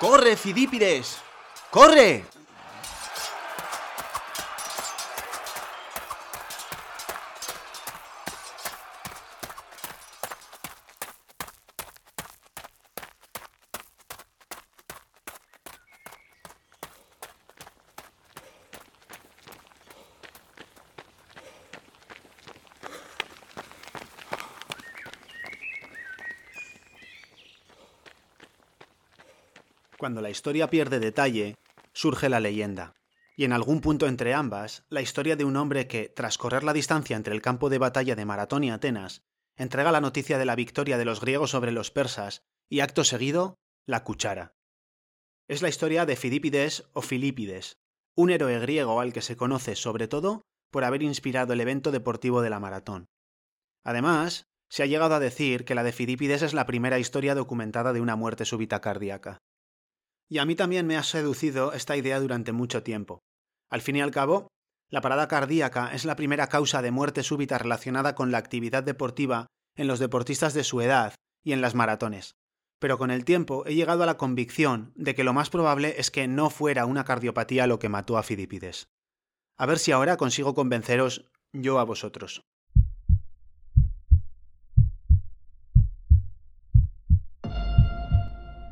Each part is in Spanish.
¡Corre, Fidípides! ¡Corre! Cuando la historia pierde detalle, surge la leyenda, y en algún punto entre ambas, la historia de un hombre que, tras correr la distancia entre el campo de batalla de Maratón y Atenas, entrega la noticia de la victoria de los griegos sobre los persas y acto seguido, la cuchara. Es la historia de Fidípides o Filipides, un héroe griego al que se conoce sobre todo por haber inspirado el evento deportivo de la maratón. Además, se ha llegado a decir que la de Fidípides es la primera historia documentada de una muerte súbita cardíaca. Y a mí también me ha seducido esta idea durante mucho tiempo. Al fin y al cabo, la parada cardíaca es la primera causa de muerte súbita relacionada con la actividad deportiva en los deportistas de su edad y en las maratones. Pero con el tiempo he llegado a la convicción de que lo más probable es que no fuera una cardiopatía lo que mató a Fidípides. A ver si ahora consigo convenceros yo a vosotros.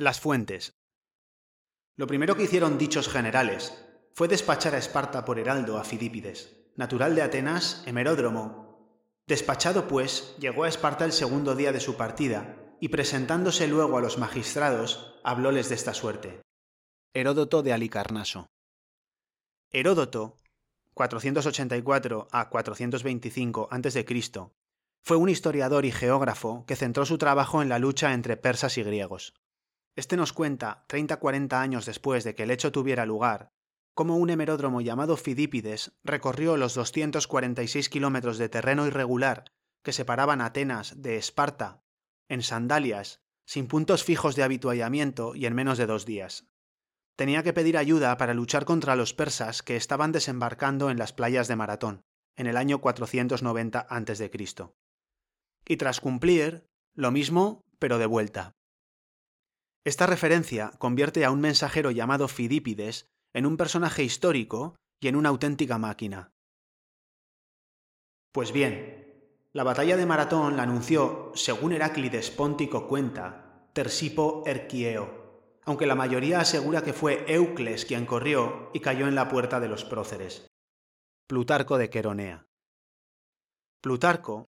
Las fuentes. Lo primero que hicieron dichos generales fue despachar a Esparta por heraldo a Fidípides, natural de Atenas, hemeródromo. Despachado, pues, llegó a Esparta el segundo día de su partida, y presentándose luego a los magistrados, hablóles de esta suerte. Heródoto de Alicarnaso. Heródoto, 484 a 425 a.C., fue un historiador y geógrafo que centró su trabajo en la lucha entre persas y griegos. Este nos cuenta, 30-40 años después de que el hecho tuviera lugar, cómo un hemeródromo llamado Fidípides recorrió los 246 kilómetros de terreno irregular que separaban Atenas de Esparta, en sandalias, sin puntos fijos de habituallamiento y en menos de dos días. Tenía que pedir ayuda para luchar contra los persas que estaban desembarcando en las playas de Maratón, en el año 490 a.C. Y tras cumplir, lo mismo, pero de vuelta. Esta referencia convierte a un mensajero llamado Fidípides en un personaje histórico y en una auténtica máquina. Pues bien, la batalla de Maratón la anunció, según Heráclides Póntico cuenta, Tersipo Erquieo, aunque la mayoría asegura que fue Eucles quien corrió y cayó en la puerta de los próceres. Plutarco de Queronea. Plutarco,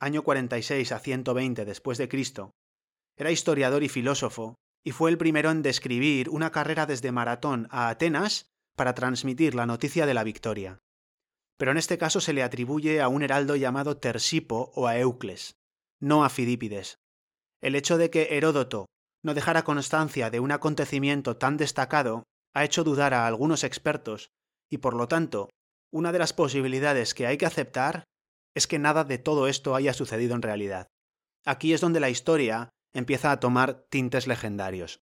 año 46 a 120 después de Cristo, era historiador y filósofo, y fue el primero en describir una carrera desde Maratón a Atenas para transmitir la noticia de la victoria. Pero en este caso se le atribuye a un heraldo llamado Tersipo o a Eucles, no a Fidípides. El hecho de que Heródoto no dejara constancia de un acontecimiento tan destacado ha hecho dudar a algunos expertos, y por lo tanto, una de las posibilidades que hay que aceptar es que nada de todo esto haya sucedido en realidad. Aquí es donde la historia empieza a tomar tintes legendarios.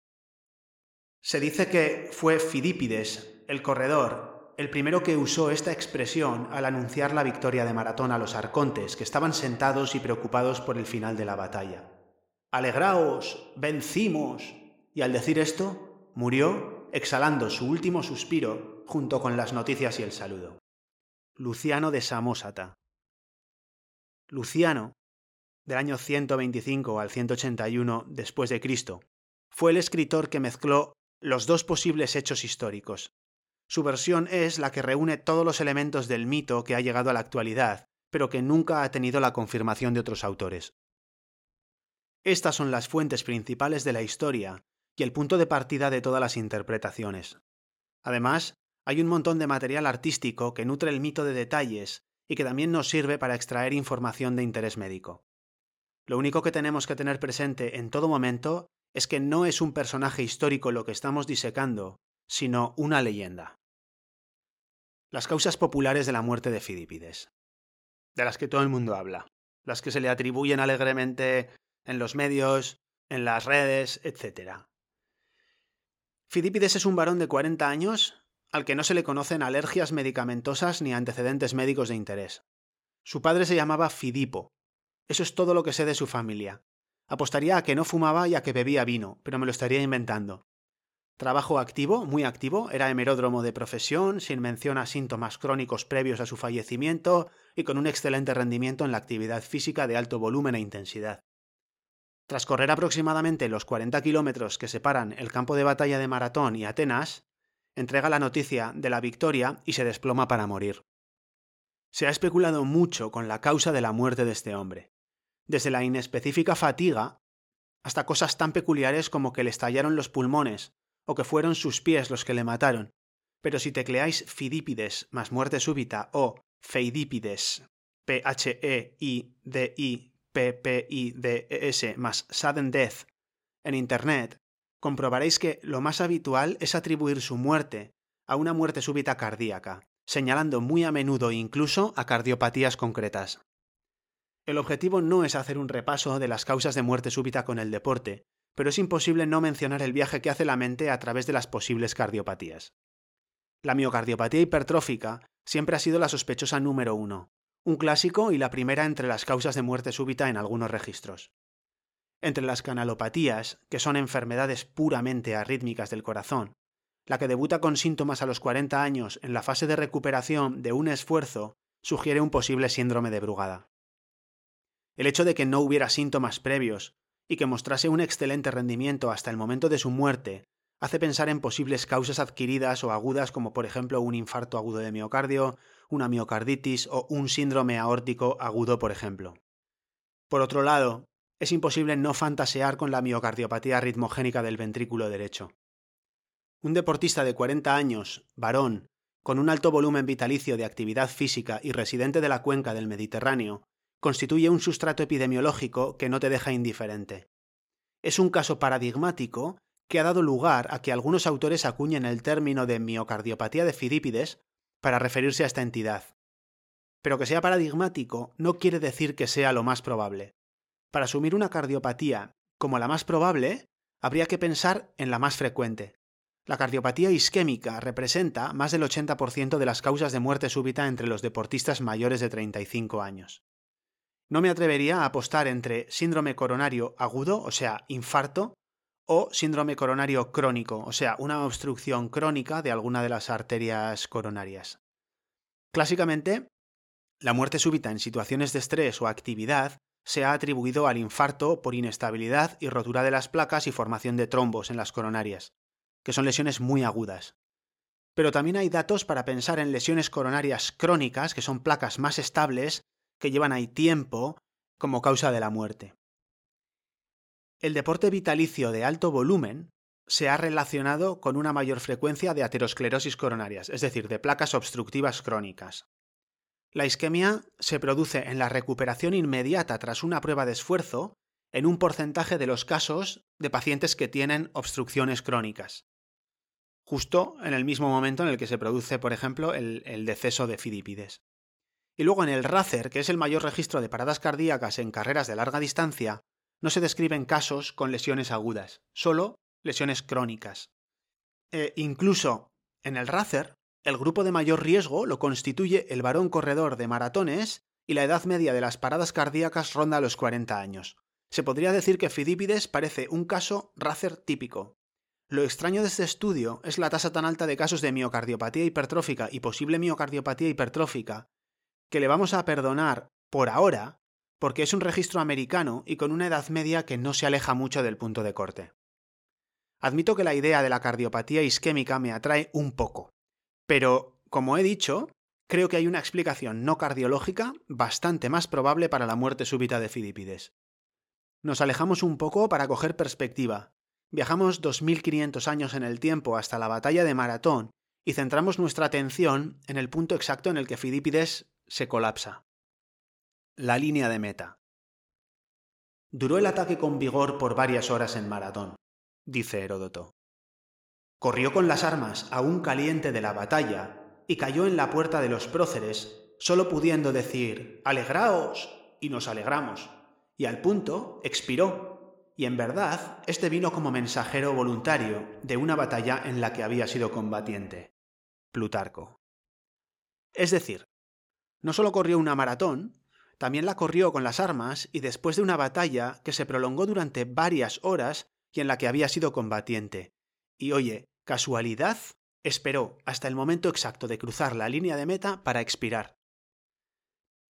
Se dice que fue Fidípides, el corredor, el primero que usó esta expresión al anunciar la victoria de Maratón a los arcontes, que estaban sentados y preocupados por el final de la batalla. Alegraos, vencimos. Y al decir esto, murió exhalando su último suspiro junto con las noticias y el saludo. Luciano de Samosata. Luciano del año 125 al 181 después de Cristo, fue el escritor que mezcló los dos posibles hechos históricos. Su versión es la que reúne todos los elementos del mito que ha llegado a la actualidad, pero que nunca ha tenido la confirmación de otros autores. Estas son las fuentes principales de la historia y el punto de partida de todas las interpretaciones. Además, hay un montón de material artístico que nutre el mito de detalles y que también nos sirve para extraer información de interés médico. Lo único que tenemos que tener presente en todo momento es que no es un personaje histórico lo que estamos disecando, sino una leyenda. Las causas populares de la muerte de Fidípides, de las que todo el mundo habla, las que se le atribuyen alegremente en los medios, en las redes, etc. Fidípides es un varón de 40 años al que no se le conocen alergias medicamentosas ni antecedentes médicos de interés. Su padre se llamaba Fidipo. Eso es todo lo que sé de su familia. Apostaría a que no fumaba y a que bebía vino, pero me lo estaría inventando. Trabajo activo, muy activo, era hemeródromo de profesión, sin mención a síntomas crónicos previos a su fallecimiento y con un excelente rendimiento en la actividad física de alto volumen e intensidad. Tras correr aproximadamente los 40 kilómetros que separan el campo de batalla de Maratón y Atenas, entrega la noticia de la victoria y se desploma para morir. Se ha especulado mucho con la causa de la muerte de este hombre, desde la inespecífica fatiga hasta cosas tan peculiares como que le estallaron los pulmones o que fueron sus pies los que le mataron. Pero si tecleáis Fidípides más muerte súbita o Feidípides, P-H-E-I-D-I PPIDES más sudden death en Internet, comprobaréis que lo más habitual es atribuir su muerte a una muerte súbita cardíaca, señalando muy a menudo incluso a cardiopatías concretas. El objetivo no es hacer un repaso de las causas de muerte súbita con el deporte, pero es imposible no mencionar el viaje que hace la mente a través de las posibles cardiopatías. La miocardiopatía hipertrófica siempre ha sido la sospechosa número uno, un clásico y la primera entre las causas de muerte súbita en algunos registros. Entre las canalopatías, que son enfermedades puramente arrítmicas del corazón, la que debuta con síntomas a los 40 años en la fase de recuperación de un esfuerzo sugiere un posible síndrome de Brugada. El hecho de que no hubiera síntomas previos y que mostrase un excelente rendimiento hasta el momento de su muerte hace pensar en posibles causas adquiridas o agudas como por ejemplo un infarto agudo de miocardio, una miocarditis o un síndrome aórtico agudo por ejemplo. Por otro lado, es imposible no fantasear con la miocardiopatía ritmogénica del ventrículo derecho. Un deportista de 40 años, varón, con un alto volumen vitalicio de actividad física y residente de la cuenca del Mediterráneo, constituye un sustrato epidemiológico que no te deja indiferente. Es un caso paradigmático que ha dado lugar a que algunos autores acuñen el término de miocardiopatía de Fidípides para referirse a esta entidad. Pero que sea paradigmático no quiere decir que sea lo más probable. Para asumir una cardiopatía como la más probable, habría que pensar en la más frecuente. La cardiopatía isquémica representa más del 80% de las causas de muerte súbita entre los deportistas mayores de 35 años. No me atrevería a apostar entre síndrome coronario agudo, o sea, infarto, o síndrome coronario crónico, o sea, una obstrucción crónica de alguna de las arterias coronarias. Clásicamente, la muerte súbita en situaciones de estrés o actividad se ha atribuido al infarto por inestabilidad y rotura de las placas y formación de trombos en las coronarias, que son lesiones muy agudas. Pero también hay datos para pensar en lesiones coronarias crónicas, que son placas más estables, que llevan ahí tiempo, como causa de la muerte. El deporte vitalicio de alto volumen se ha relacionado con una mayor frecuencia de aterosclerosis coronarias, es decir, de placas obstructivas crónicas. La isquemia se produce en la recuperación inmediata tras una prueba de esfuerzo en un porcentaje de los casos de pacientes que tienen obstrucciones crónicas, justo en el mismo momento en el que se produce, por ejemplo, el, deceso de Fidípides. Y luego en el RACER, que es el mayor registro de paradas cardíacas en carreras de larga distancia, no se describen casos con lesiones agudas, solo lesiones crónicas. E incluso en el RACER, el grupo de mayor riesgo lo constituye el varón corredor de maratones y la edad media de las paradas cardíacas ronda los 40 años. Se podría decir que Fidípides parece un caso RACER típico. Lo extraño de este estudio es la tasa tan alta de casos de miocardiopatía hipertrófica y posible miocardiopatía hipertrófica, que le vamos a perdonar por ahora porque es un registro americano y con una edad media que no se aleja mucho del punto de corte. Admito que la idea de la cardiopatía isquémica me atrae un poco, pero, como he dicho, creo que hay una explicación no cardiológica bastante más probable para la muerte súbita de Fidípides. Nos alejamos un poco para coger perspectiva. Viajamos 2500 años en el tiempo hasta la batalla de Maratón y centramos nuestra atención en el punto exacto en el que Fidípides se colapsa la línea de meta. Duró el ataque con vigor por varias horas en maratón, dice Heródoto. Corrió con las armas aún caliente de la batalla y cayó en la puerta de los próceres, solo pudiendo decir Alegraos, y nos alegramos, y al punto expiró, y en verdad este vino como mensajero voluntario de una batalla en la que había sido combatiente. Plutarco. Es decir, no solo corrió una maratón, también la corrió con las armas y después de una batalla que se prolongó durante varias horas y en la que había sido combatiente. Y oye, casualidad, esperó hasta el momento exacto de cruzar la línea de meta para expirar.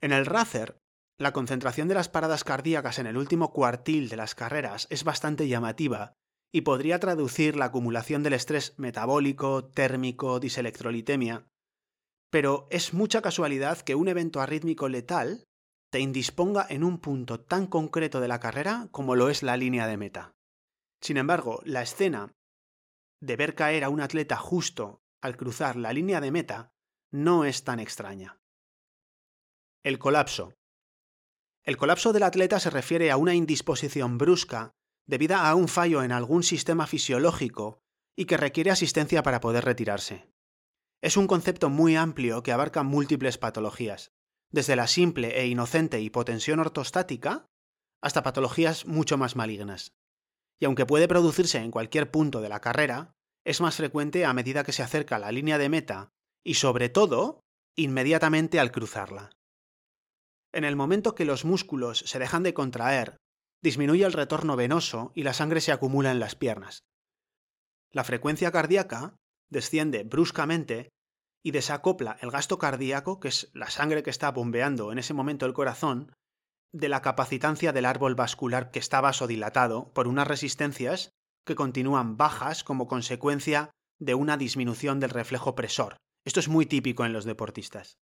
En el Racer, la concentración de las paradas cardíacas en el último cuartil de las carreras es bastante llamativa y podría traducir la acumulación del estrés metabólico, térmico, diselectrolitemia, pero es mucha casualidad que un evento arrítmico letal te indisponga en un punto tan concreto de la carrera como lo es la línea de meta. Sin embargo, la escena de ver caer a un atleta justo al cruzar la línea de meta no es tan extraña. El colapso. El colapso del atleta se refiere a una indisposición brusca debida a un fallo en algún sistema fisiológico y que requiere asistencia para poder retirarse. Es un concepto muy amplio que abarca múltiples patologías desde la simple e inocente hipotensión ortostática hasta patologías mucho más malignas. Y aunque puede producirse en cualquier punto de la carrera, es más frecuente a medida que se acerca a la línea de meta y sobre todo inmediatamente al cruzarla. En el momento que los músculos se dejan de contraer, disminuye el retorno venoso y la sangre se acumula en las piernas. La frecuencia cardíaca desciende bruscamente y desacopla el gasto cardíaco, que es la sangre que está bombeando en ese momento el corazón, de la capacitancia del árbol vascular que está vasodilatado por unas resistencias que continúan bajas como consecuencia de una disminución del reflejo presor. Esto es muy típico en los deportistas.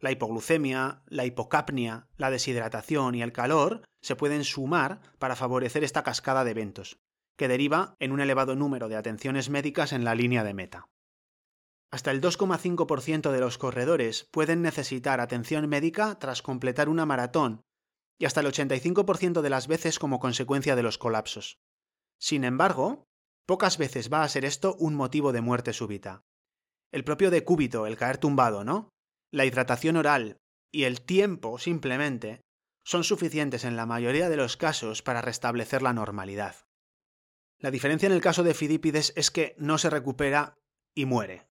La hipoglucemia, la hipocapnia, la deshidratación y el calor se pueden sumar para favorecer esta cascada de eventos, que deriva en un elevado número de atenciones médicas en la línea de meta. Hasta el 2,5% de los corredores pueden necesitar atención médica tras completar una maratón y hasta el 85% de las veces como consecuencia de los colapsos. Sin embargo, pocas veces va a ser esto un motivo de muerte súbita. El propio decúbito, el caer tumbado, ¿no? La hidratación oral y el tiempo, simplemente, son suficientes en la mayoría de los casos para restablecer la normalidad. La diferencia en el caso de Fidípides es que no se recupera y muere.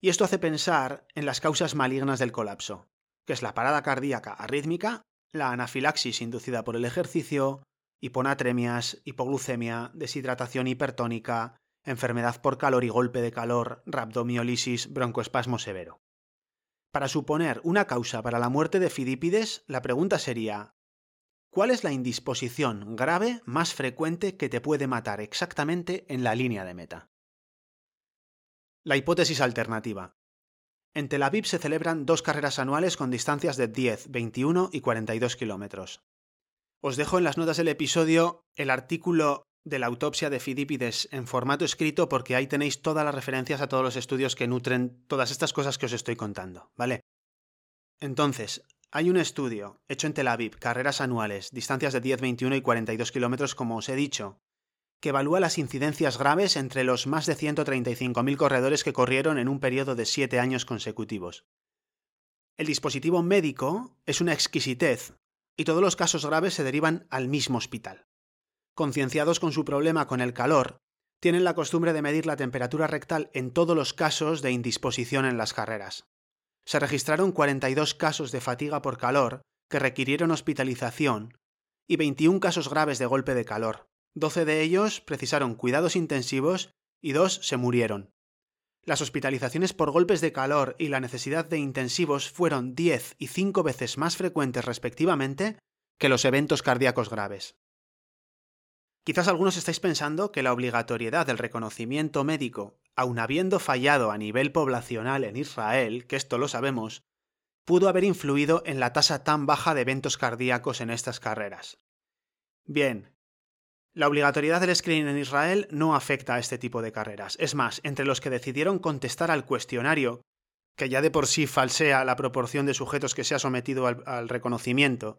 Y esto hace pensar en las causas malignas del colapso, que es la parada cardíaca arrítmica, la anafilaxis inducida por el ejercicio, hiponatremias, hipoglucemia, deshidratación hipertónica, enfermedad por calor y golpe de calor, rhabdomiolisis, broncoespasmo severo. Para suponer una causa para la muerte de Fidípides, la pregunta sería ¿Cuál es la indisposición grave más frecuente que te puede matar exactamente en la línea de meta? La hipótesis alternativa. En Tel Aviv se celebran dos carreras anuales con distancias de 10, 21 y 42 kilómetros. Os dejo en las notas del episodio el artículo de la autopsia de Fidípides en formato escrito porque ahí tenéis todas las referencias a todos los estudios que nutren todas estas cosas que os estoy contando, ¿vale? Entonces, hay un estudio hecho en Tel Aviv, carreras anuales, distancias de 10, 21 y 42 kilómetros, como os he dicho, que evalúa las incidencias graves entre los más de 135.000 corredores que corrieron en un periodo de siete años consecutivos. El dispositivo médico es una exquisitez y todos los casos graves se derivan al mismo hospital. Concienciados con su problema con el calor, tienen la costumbre de medir la temperatura rectal en todos los casos de indisposición en las carreras. Se registraron 42 casos de fatiga por calor que requirieron hospitalización y 21 casos graves de golpe de calor, Doce de ellos precisaron cuidados intensivos y dos se murieron. Las hospitalizaciones por golpes de calor y la necesidad de intensivos fueron diez y cinco veces más frecuentes respectivamente que los eventos cardíacos graves. Quizás algunos estáis pensando que la obligatoriedad del reconocimiento médico, aun habiendo fallado a nivel poblacional en Israel, que esto lo sabemos, pudo haber influido en la tasa tan baja de eventos cardíacos en estas carreras. Bien, la obligatoriedad del screening en Israel no afecta a este tipo de carreras. Es más, entre los que decidieron contestar al cuestionario, que ya de por sí falsea la proporción de sujetos que se ha sometido al, reconocimiento,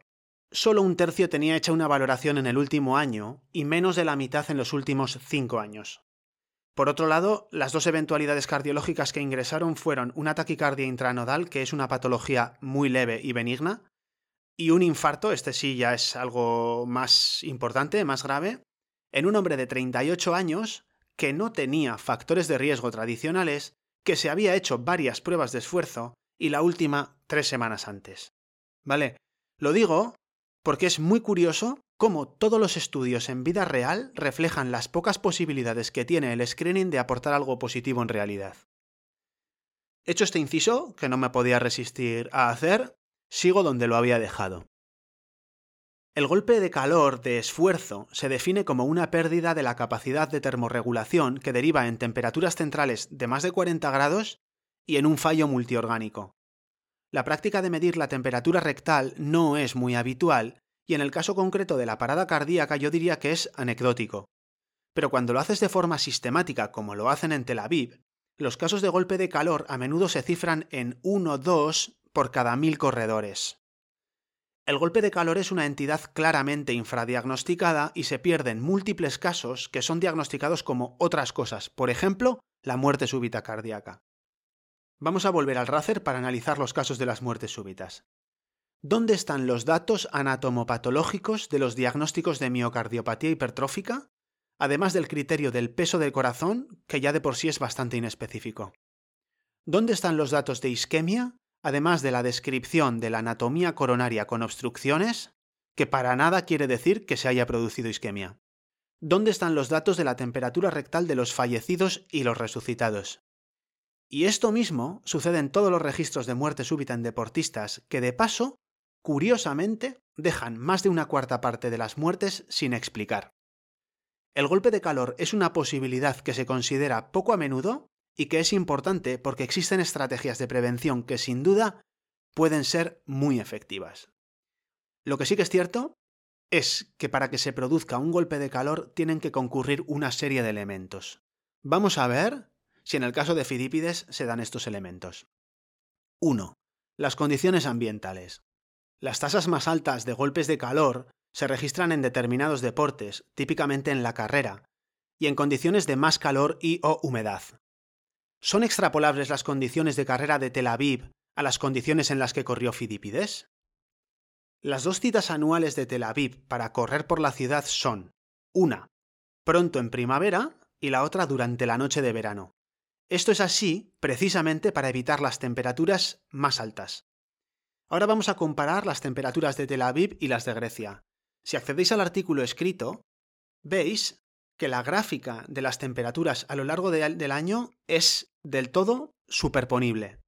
solo un tercio tenía hecha una valoración en el último año y menos de la mitad en los últimos cinco años. Por otro lado, las dos eventualidades cardiológicas que ingresaron fueron una taquicardia intranodal, que es una patología muy leve y benigna, y un infarto, este sí ya es algo más importante, más grave, en un hombre de 38 años que no tenía factores de riesgo tradicionales, que se había hecho varias pruebas de esfuerzo y la última tres semanas antes. ¿Vale? Lo digo porque es muy curioso cómo todos los estudios en vida real reflejan las pocas posibilidades que tiene el screening de aportar algo positivo en realidad. Hecho este inciso, que no me podía resistir a hacer, sigo donde lo había dejado. El golpe de calor de esfuerzo se define como una pérdida de la capacidad de termorregulación que deriva en temperaturas centrales de más de 40 grados y en un fallo multiorgánico. La práctica de medir la temperatura rectal no es muy habitual y en el caso concreto de la parada cardíaca yo diría que es anecdótico. Pero cuando lo haces de forma sistemática como lo hacen en Tel Aviv, los casos de golpe de calor a menudo se cifran en 1-2 por cada mil corredores. El golpe de calor es una entidad claramente infradiagnosticada y se pierden múltiples casos que son diagnosticados como otras cosas, por ejemplo, la muerte súbita cardíaca. Vamos a volver al Racer para analizar los casos de las muertes súbitas. ¿Dónde están los datos anatomopatológicos de los diagnósticos de miocardiopatía hipertrófica, además del criterio del peso del corazón, que ya de por sí es bastante inespecífico? ¿Dónde están los datos de isquemia, además de la descripción de la anatomía coronaria con obstrucciones, que para nada quiere decir que se haya producido isquemia. ¿Dónde están los datos de la temperatura rectal de los fallecidos y los resucitados? Y esto mismo sucede en todos los registros de muerte súbita en deportistas, que de paso, curiosamente, dejan más de una cuarta parte de las muertes sin explicar. El golpe de calor es una posibilidad que se considera poco a menudo y que es importante porque existen estrategias de prevención que sin duda pueden ser muy efectivas. Lo que sí que es cierto es que para que se produzca un golpe de calor tienen que concurrir una serie de elementos. Vamos a ver si en el caso de Fidípides se dan estos elementos. 1. Las condiciones ambientales. Las tasas más altas de golpes de calor se registran en determinados deportes, típicamente en la carrera, y en condiciones de más calor y o humedad. ¿Son extrapolables las condiciones de carrera de Tel Aviv a las condiciones en las que corrió Fidípides? Las dos citas anuales de Tel Aviv para correr por la ciudad son una pronto en primavera y la otra durante la noche de verano. Esto es así precisamente para evitar las temperaturas más altas. Ahora vamos a comparar las temperaturas de Tel Aviv y las de Grecia. Si accedéis al artículo escrito, veis que la gráfica de las temperaturas a lo largo del año es del todo superponible.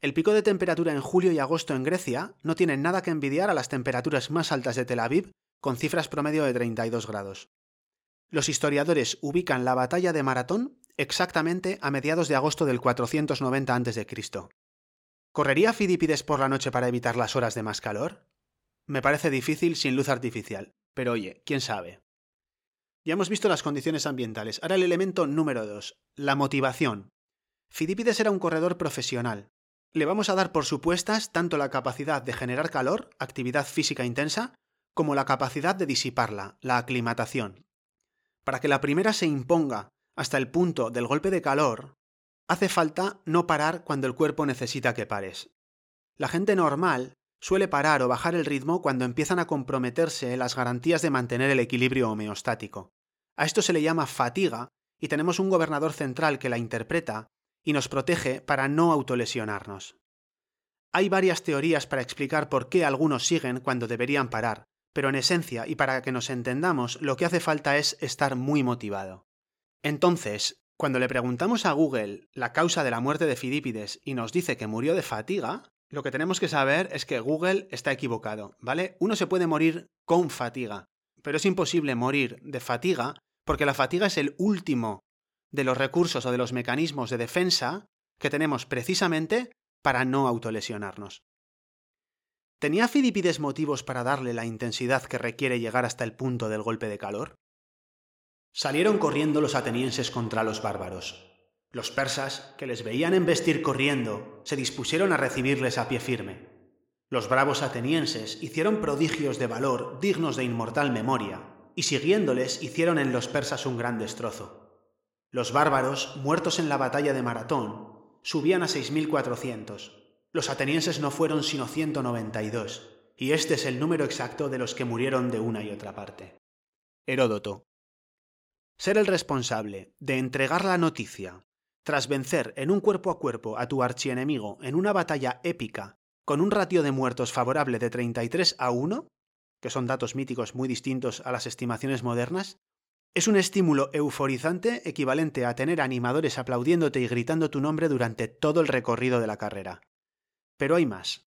El pico de temperatura en julio y agosto en Grecia no tiene nada que envidiar a las temperaturas más altas de Tel Aviv, con cifras promedio de 32 grados. Los historiadores ubican la batalla de Maratón exactamente a mediados de agosto del 490 a.C. ¿Correría Fidípides por la noche para evitar las horas de más calor? Me parece difícil sin luz artificial, pero oye, quién sabe. Ya hemos visto las condiciones ambientales. Ahora el elemento número 2, la motivación. Fidípides era un corredor profesional. Le vamos a dar por supuestas tanto la capacidad de generar calor, actividad física intensa, como la capacidad de disiparla, la aclimatación. Para que la primera se imponga hasta el punto del golpe de calor, hace falta no parar cuando el cuerpo necesita que pares. La gente normal suele parar o bajar el ritmo cuando empiezan a comprometerse las garantías de mantener el equilibrio homeostático. A esto se le llama fatiga y tenemos un gobernador central que la interpreta y nos protege para no autolesionarnos. Hay varias teorías para explicar por qué algunos siguen cuando deberían parar, pero en esencia y para que nos entendamos, lo que hace falta es estar muy motivado. Entonces, cuando le preguntamos a Google la causa de la muerte de Fidípides y nos dice que murió de fatiga, lo que tenemos que saber es que Google está equivocado, ¿vale? Uno se puede morir con fatiga, pero es imposible morir de fatiga porque la fatiga es el último de los recursos o de los mecanismos de defensa que tenemos precisamente para no autolesionarnos. ¿Tenía Filipides motivos para darle la intensidad que requiere llegar hasta el punto del golpe de calor? Salieron corriendo los atenienses contra los bárbaros. Los persas, que les veían embestir corriendo, se dispusieron a recibirles a pie firme. Los bravos atenienses hicieron prodigios de valor dignos de inmortal memoria, y siguiéndoles hicieron en los persas un gran destrozo. Los bárbaros, muertos en la batalla de Maratón, subían a 6.400. Los atenienses no fueron sino 192, y este es el número exacto de los que murieron de una y otra parte. Heródoto. Ser el responsable de entregar la noticia tras vencer en un cuerpo a cuerpo a tu archienemigo en una batalla épica con un ratio de muertos favorable de 33 a 1, que son datos míticos muy distintos a las estimaciones modernas, es un estímulo euforizante equivalente a tener animadores aplaudiéndote y gritando tu nombre durante todo el recorrido de la carrera. Pero hay más.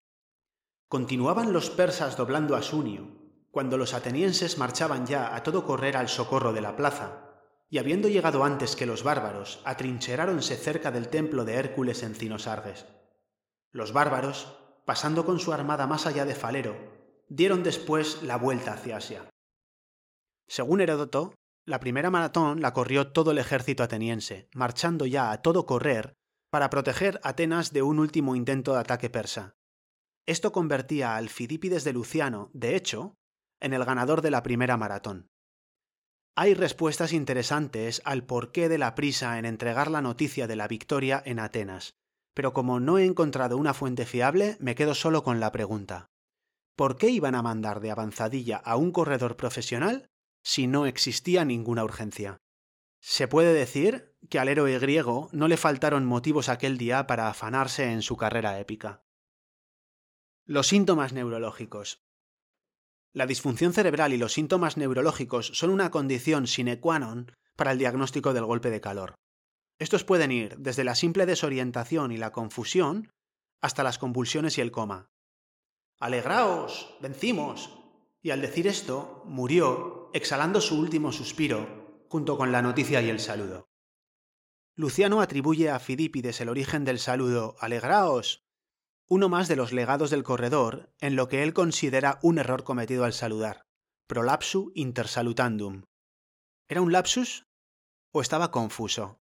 Continuaban los persas doblando a Sunio, cuando los atenienses marchaban ya a todo correr al socorro de la plaza, y habiendo llegado antes que los bárbaros, atrincheráronse cerca del templo de Hércules en Cinosarges. Los bárbaros, pasando con su armada más allá de Falero, dieron después la vuelta hacia Asia. Según Heródoto, la primera maratón la corrió todo el ejército ateniense, marchando ya a todo correr para proteger Atenas de un último intento de ataque persa. Esto convertía al Fidípides de Luciano, de hecho, en el ganador de la primera maratón. Hay respuestas interesantes al porqué de la prisa en entregar la noticia de la victoria en Atenas, pero como no he encontrado una fuente fiable, me quedo solo con la pregunta. ¿Por qué iban a mandar de avanzadilla a un corredor profesional si no existía ninguna urgencia? Se puede decir que al héroe griego no le faltaron motivos aquel día para afanarse en su carrera épica. Los síntomas neurológicos. La disfunción cerebral y los síntomas neurológicos son una condición sine qua non para el diagnóstico del golpe de calor. Estos pueden ir desde la simple desorientación y la confusión hasta las convulsiones y el coma. Alegraos, vencimos. Y al decir esto, murió, exhalando su último suspiro, junto con la noticia y el saludo. Luciano atribuye a Fidípides el origen del saludo Alegraos uno más de los legados del corredor en lo que él considera un error cometido al saludar, prolapsu intersalutandum. ¿Era un lapsus o estaba confuso?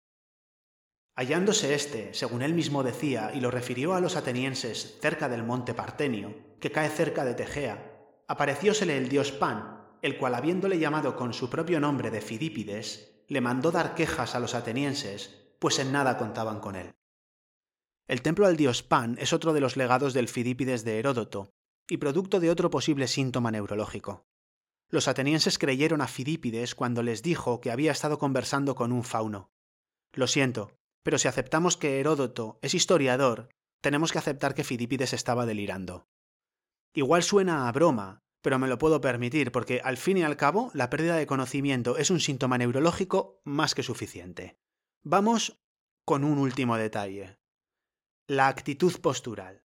Hallándose éste, según él mismo decía, y lo refirió a los atenienses cerca del monte Partenio, que cae cerca de Tegea, apareciósele el dios Pan, el cual habiéndole llamado con su propio nombre de Fidípides, le mandó dar quejas a los atenienses, pues en nada contaban con él. El templo al dios Pan es otro de los legados del Fidípides de Heródoto, y producto de otro posible síntoma neurológico. Los atenienses creyeron a Fidípides cuando les dijo que había estado conversando con un fauno. Lo siento, pero si aceptamos que Heródoto es historiador, tenemos que aceptar que Fidípides estaba delirando. Igual suena a broma, pero me lo puedo permitir porque al fin y al cabo la pérdida de conocimiento es un síntoma neurológico más que suficiente. Vamos con un último detalle. La actitud postural.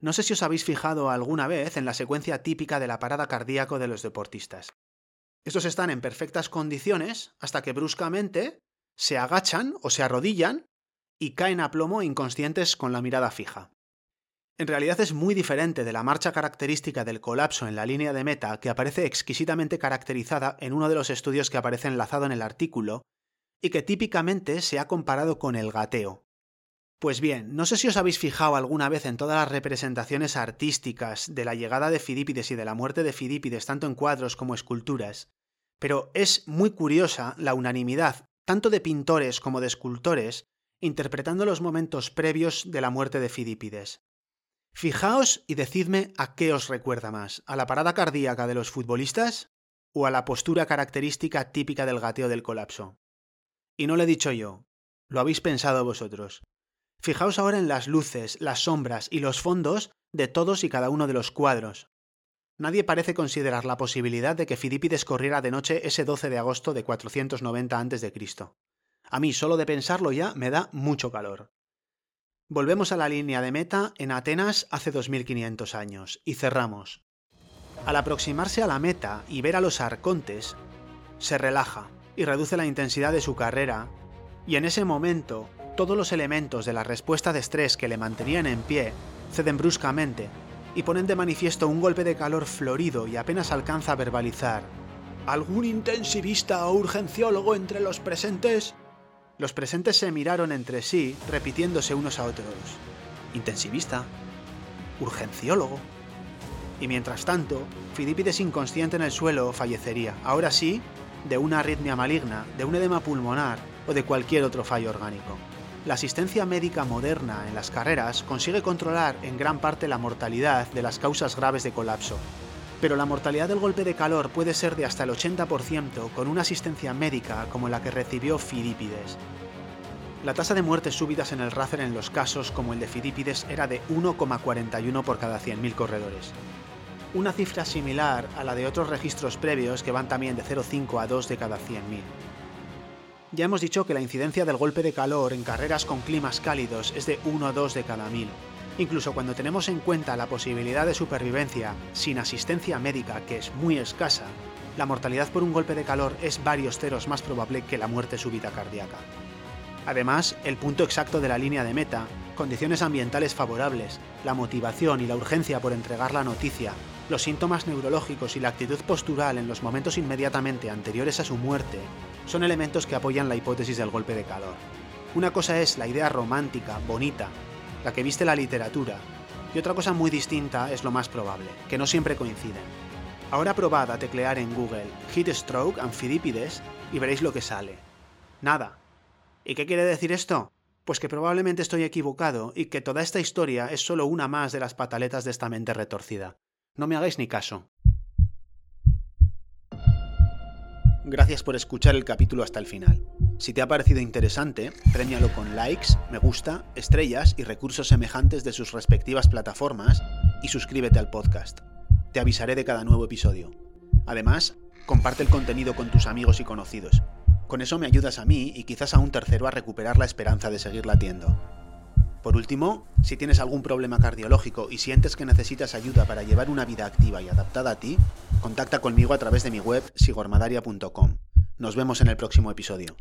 No sé si os habéis fijado alguna vez en la secuencia típica de la parada cardíaco de los deportistas. Estos están en perfectas condiciones hasta que bruscamente se agachan o se arrodillan y caen a plomo inconscientes con la mirada fija. En realidad es muy diferente de la marcha característica del colapso en la línea de meta que aparece exquisitamente caracterizada en uno de los estudios que aparece enlazado en el artículo y que típicamente se ha comparado con el gateo, pues bien, no sé si os habéis fijado alguna vez en todas las representaciones artísticas de la llegada de Fidípides y de la muerte de Fidípides, tanto en cuadros como esculturas, pero es muy curiosa la unanimidad, tanto de pintores como de escultores, interpretando los momentos previos de la muerte de Fidípides. Fijaos y decidme a qué os recuerda más, a la parada cardíaca de los futbolistas o a la postura característica típica del gateo del colapso. Y no lo he dicho yo, lo habéis pensado vosotros. Fijaos ahora en las luces, las sombras y los fondos de todos y cada uno de los cuadros. Nadie parece considerar la posibilidad de que Fidípides corriera de noche ese 12 de agosto de 490 a.C. A mí, solo de pensarlo ya, me da mucho calor. Volvemos a la línea de meta en Atenas hace 2500 años y cerramos. Al aproximarse a la meta y ver a los arcontes, se relaja y reduce la intensidad de su carrera, y en ese momento todos los elementos de la respuesta de estrés que le mantenían en pie ceden bruscamente y ponen de manifiesto un golpe de calor florido y apenas alcanza a verbalizar. ¿Algún intensivista o urgenciólogo entre los presentes? Los presentes se miraron entre sí, repitiéndose unos a otros. ¿Intensivista? ¿Urgenciólogo? y mientras tanto, Fidípides inconsciente en el suelo fallecería, ahora sí, de una arritmia maligna, de un edema pulmonar o de cualquier otro fallo orgánico. La asistencia médica moderna en las carreras consigue controlar en gran parte la mortalidad de las causas graves de colapso, pero la mortalidad del golpe de calor puede ser de hasta el 80% con una asistencia médica como la que recibió Fidípides. La tasa de muertes súbitas en el Racer en los casos como el de Fidípides era de 1,41 por cada 100.000 corredores. Una cifra similar a la de otros registros previos que van también de 0,5 a 2 de cada 100.000. Ya hemos dicho que la incidencia del golpe de calor en carreras con climas cálidos es de 1 a 2 de cada 1000. Incluso cuando tenemos en cuenta la posibilidad de supervivencia sin asistencia médica, que es muy escasa, la mortalidad por un golpe de calor es varios ceros más probable que la muerte súbita cardíaca. Además, el punto exacto de la línea de meta, condiciones ambientales favorables, la motivación y la urgencia por entregar la noticia, los síntomas neurológicos y la actitud postural en los momentos inmediatamente anteriores a su muerte son elementos que apoyan la hipótesis del golpe de calor. Una cosa es la idea romántica, bonita, la que viste la literatura, y otra cosa muy distinta es lo más probable, que no siempre coinciden. Ahora probad a teclear en Google Heat Stroke Amphidipides y veréis lo que sale. Nada. ¿Y qué quiere decir esto? Pues que probablemente estoy equivocado y que toda esta historia es solo una más de las pataletas de esta mente retorcida. No me hagáis ni caso. Gracias por escuchar el capítulo hasta el final. Si te ha parecido interesante, premialo con likes, me gusta, estrellas y recursos semejantes de sus respectivas plataformas y suscríbete al podcast. Te avisaré de cada nuevo episodio. Además, comparte el contenido con tus amigos y conocidos. Con eso me ayudas a mí y quizás a un tercero a recuperar la esperanza de seguir latiendo. Por último, si tienes algún problema cardiológico y sientes que necesitas ayuda para llevar una vida activa y adaptada a ti, contacta conmigo a través de mi web sigormadaria.com. Nos vemos en el próximo episodio.